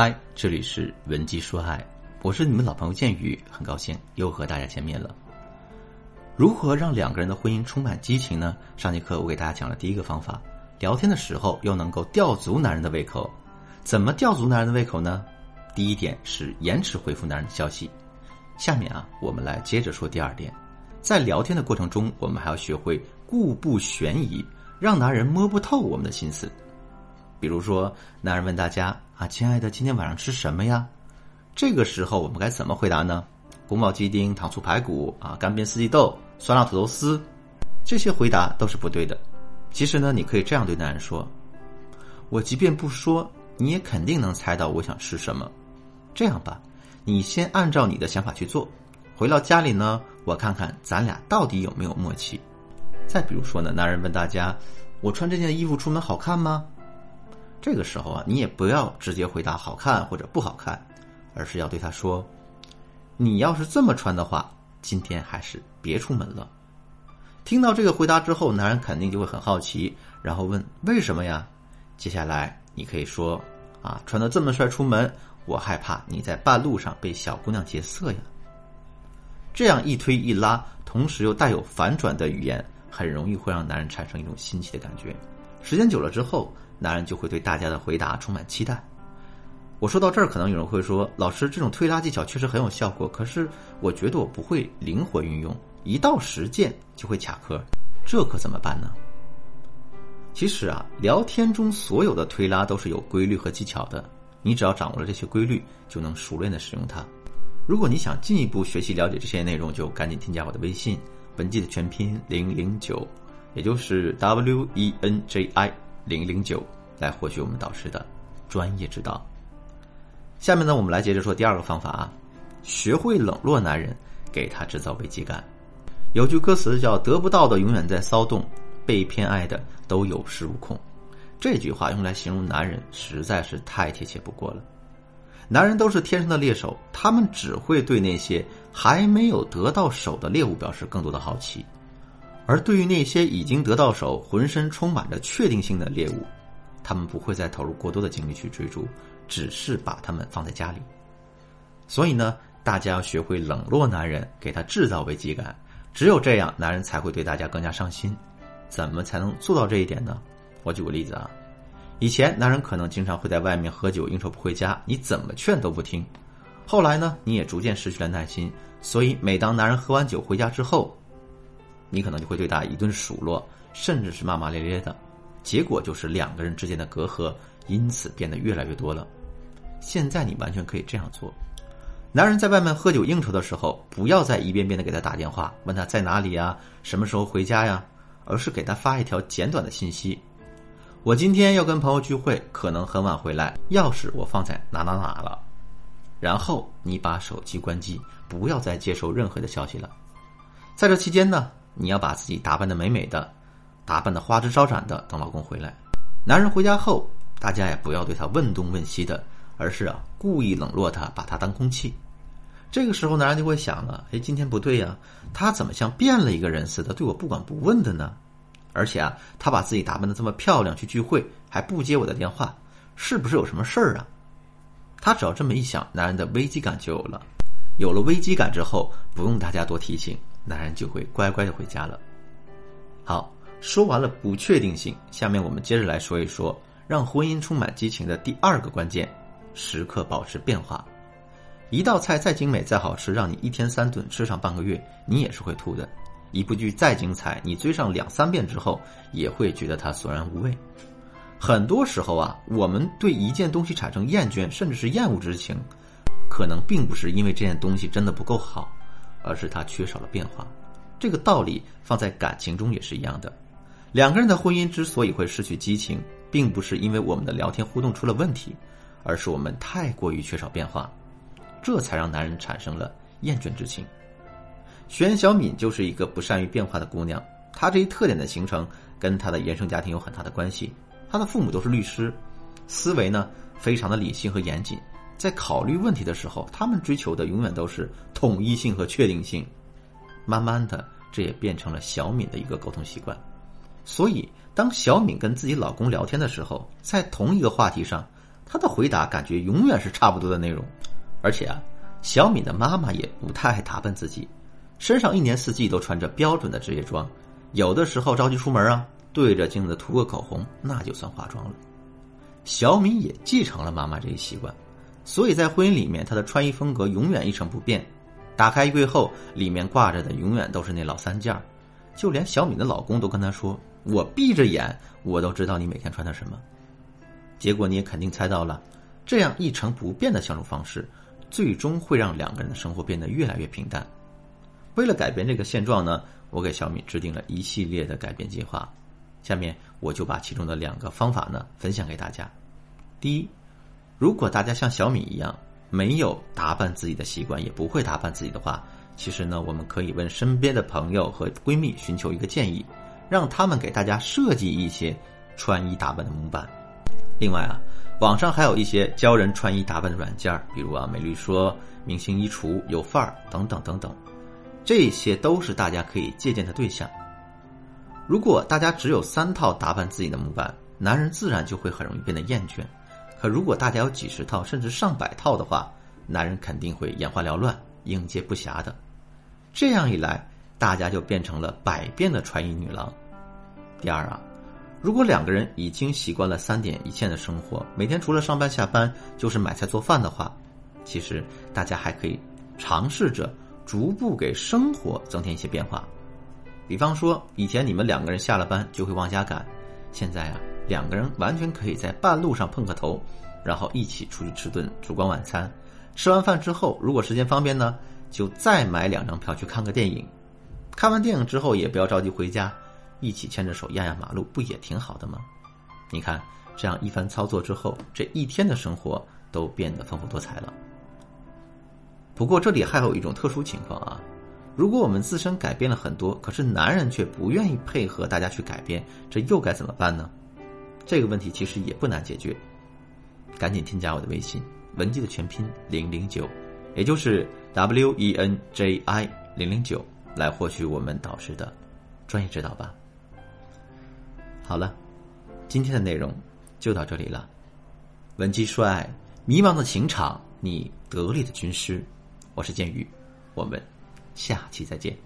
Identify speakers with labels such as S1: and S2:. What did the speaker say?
S1: 嗨，这里是文姬说爱，我是你们老朋友建宇，很高兴又和大家见面了。如何让两个人的婚姻充满激情呢？上节课我给大家讲了第一个方法，聊天的时候又能够吊足男人的胃口。怎么吊足男人的胃口呢？第一点是延迟回复男人的消息。下面啊，我们来接着说第二点，在聊天的过程中，我们还要学会故布悬疑，让男人摸不透我们的心思。比如说，男人问大家啊，亲爱的，今天晚上吃什么呀？这个时候我们该怎么回答呢？宫保鸡丁、糖醋排骨啊，干煸四季豆、酸辣土豆丝，这些回答都是不对的。其实呢，你可以这样对男人说：“我即便不说，你也肯定能猜到我想吃什么。这样吧，你先按照你的想法去做，回到家里呢，我看看咱俩到底有没有默契。”再比如说呢，男人问大家：“我穿这件衣服出门好看吗？”这个时候啊，你也不要直接回答好看或者不好看，而是要对他说：“你要是这么穿的话，今天还是别出门了。”听到这个回答之后，男人肯定就会很好奇，然后问：“为什么呀？”接下来你可以说：“啊，穿的这么帅出门，我害怕你在半路上被小姑娘劫色呀。”这样一推一拉，同时又带有反转的语言，很容易会让男人产生一种新奇的感觉。时间久了之后。男人就会对大家的回答充满期待。我说到这儿，可能有人会说：“老师，这种推拉技巧确实很有效果，可是我觉得我不会灵活运用，一到实践就会卡壳，这可怎么办呢？”其实啊，聊天中所有的推拉都是有规律和技巧的，你只要掌握了这些规律，就能熟练的使用它。如果你想进一步学习了解这些内容，就赶紧添加我的微信“文姬”的全拼零零九，也就是 W E N J I。零零九来获取我们导师的专业指导。下面呢，我们来接着说第二个方法啊，学会冷落男人，给他制造危机感。有句歌词叫“得不到的永远在骚动，被偏爱的都有恃无恐”。这句话用来形容男人实在是太贴切不过了。男人都是天生的猎手，他们只会对那些还没有得到手的猎物表示更多的好奇。而对于那些已经得到手、浑身充满着确定性的猎物，他们不会再投入过多的精力去追逐，只是把他们放在家里。所以呢，大家要学会冷落男人，给他制造危机感。只有这样，男人才会对大家更加上心。怎么才能做到这一点呢？我举个例子啊，以前男人可能经常会在外面喝酒应酬不回家，你怎么劝都不听。后来呢，你也逐渐失去了耐心，所以每当男人喝完酒回家之后，你可能就会对他一顿数落，甚至是骂骂咧咧的，结果就是两个人之间的隔阂因此变得越来越多了。现在你完全可以这样做：男人在外面喝酒应酬的时候，不要再一遍遍的给他打电话，问他在哪里呀，什么时候回家呀，而是给他发一条简短的信息：“我今天要跟朋友聚会，可能很晚回来，钥匙我放在哪哪哪了。”然后你把手机关机，不要再接收任何的消息了。在这期间呢？你要把自己打扮的美美的，打扮的花枝招展的，等老公回来。男人回家后，大家也不要对他问东问西的，而是啊故意冷落他，把他当空气。这个时候，男人就会想了：哎，今天不对呀，他怎么像变了一个人似的，对我不管不问的呢？而且啊，他把自己打扮的这么漂亮去聚会，还不接我的电话，是不是有什么事儿啊？他只要这么一想，男人的危机感就有了。有了危机感之后，不用大家多提醒。男人就会乖乖的回家了。好，说完了不确定性，下面我们接着来说一说让婚姻充满激情的第二个关键：时刻保持变化。一道菜再精美再好吃，让你一天三顿吃上半个月，你也是会吐的；一部剧再精彩，你追上两三遍之后，也会觉得它索然无味。很多时候啊，我们对一件东西产生厌倦甚至是厌恶之情，可能并不是因为这件东西真的不够好。而是他缺少了变化，这个道理放在感情中也是一样的。两个人的婚姻之所以会失去激情，并不是因为我们的聊天互动出了问题，而是我们太过于缺少变化，这才让男人产生了厌倦之情。玄小敏就是一个不善于变化的姑娘，她这一特点的形成跟她的原生家庭有很大的关系。她的父母都是律师，思维呢非常的理性和严谨。在考虑问题的时候，他们追求的永远都是统一性和确定性。慢慢的，这也变成了小敏的一个沟通习惯。所以，当小敏跟自己老公聊天的时候，在同一个话题上，她的回答感觉永远是差不多的内容。而且啊，小敏的妈妈也不太爱打扮自己，身上一年四季都穿着标准的职业装，有的时候着急出门啊，对着镜子涂个口红，那就算化妆了。小敏也继承了妈妈这一习惯，所以在婚姻里面，她的穿衣风格永远一成不变。打开衣柜后，里面挂着的永远都是那老三件就连小敏的老公都跟她说：“我闭着眼，我都知道你每天穿的什么。”结果你也肯定猜到了，这样一成不变的相处方式，最终会让两个人的生活变得越来越平淡。为了改变这个现状呢，我给小敏制定了一系列的改变计划。下面我就把其中的两个方法呢分享给大家。第一，如果大家像小米一样没有打扮自己的习惯，也不会打扮自己的话，其实呢，我们可以问身边的朋友和闺蜜寻求一个建议，让他们给大家设计一些穿衣打扮的模板。另外啊，网上还有一些教人穿衣打扮的软件，比如啊美丽说、明星衣橱、有范儿等等等等，这些都是大家可以借鉴的对象。如果大家只有三套打扮自己的模板，男人自然就会很容易变得厌倦。可如果大家有几十套甚至上百套的话，男人肯定会眼花缭乱、应接不暇的。这样一来，大家就变成了百变的穿衣女郎。第二啊，如果两个人已经习惯了三点一线的生活，每天除了上班下班就是买菜做饭的话，其实大家还可以尝试着逐步给生活增添一些变化。比方说，以前你们两个人下了班就会往家赶，现在啊。两个人完全可以在半路上碰个头，然后一起出去吃顿烛光晚餐。吃完饭之后，如果时间方便呢，就再买两张票去看个电影。看完电影之后，也不要着急回家，一起牵着手压压马路，不也挺好的吗？你看，这样一番操作之后，这一天的生活都变得丰富多彩了。不过这里还有一种特殊情况啊，如果我们自身改变了很多，可是男人却不愿意配合大家去改变，这又该怎么办呢？这个问题其实也不难解决，赶紧添加我的微信文姬的全拼零零九，也就是 W E N J I 零零九，来获取我们导师的专业指导吧。好了，今天的内容就到这里了。文姬说爱，迷茫的情场，你得力的军师，我是剑宇，我们下期再见。